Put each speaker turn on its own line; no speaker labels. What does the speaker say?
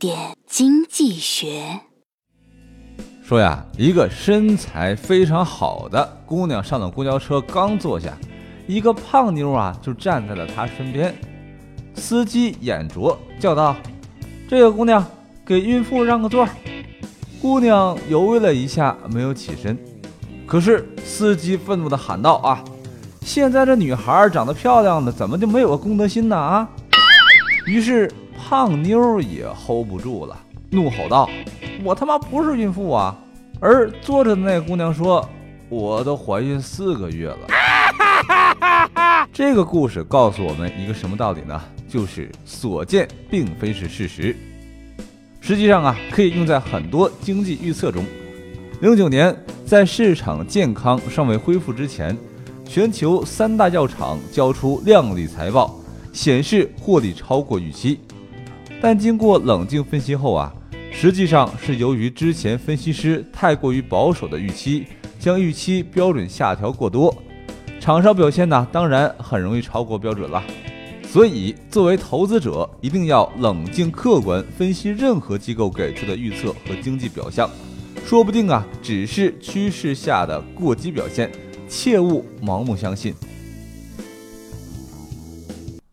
点经济学。
说呀，一个身材非常好的姑娘上了公交车，刚坐下，一个胖妞啊就站在了她身边。司机眼拙，叫道：“这个姑娘，给孕妇让个座。”姑娘犹豫了一下，没有起身。可是司机愤怒地喊道：“啊，现在这女孩长得漂亮的，怎么就没有个公德心呢？啊！”于是胖妞也 hold 不住了，怒吼道。我他妈不是孕妇啊！而坐着的那姑娘说：“我都怀孕四个月了。”这个故事告诉我们一个什么道理呢？就是所见并非是事实。实际上啊，可以用在很多经济预测中。零九年，在市场健康尚未恢复之前，全球三大药厂交出靓丽财报，显示获利超过预期。但经过冷静分析后啊。实际上是由于之前分析师太过于保守的预期，将预期标准下调过多，厂商表现呢，当然很容易超过标准了。所以，作为投资者，一定要冷静客观分析任何机构给出的预测和经济表象，说不定啊，只是趋势下的过激表现，切勿盲目相信。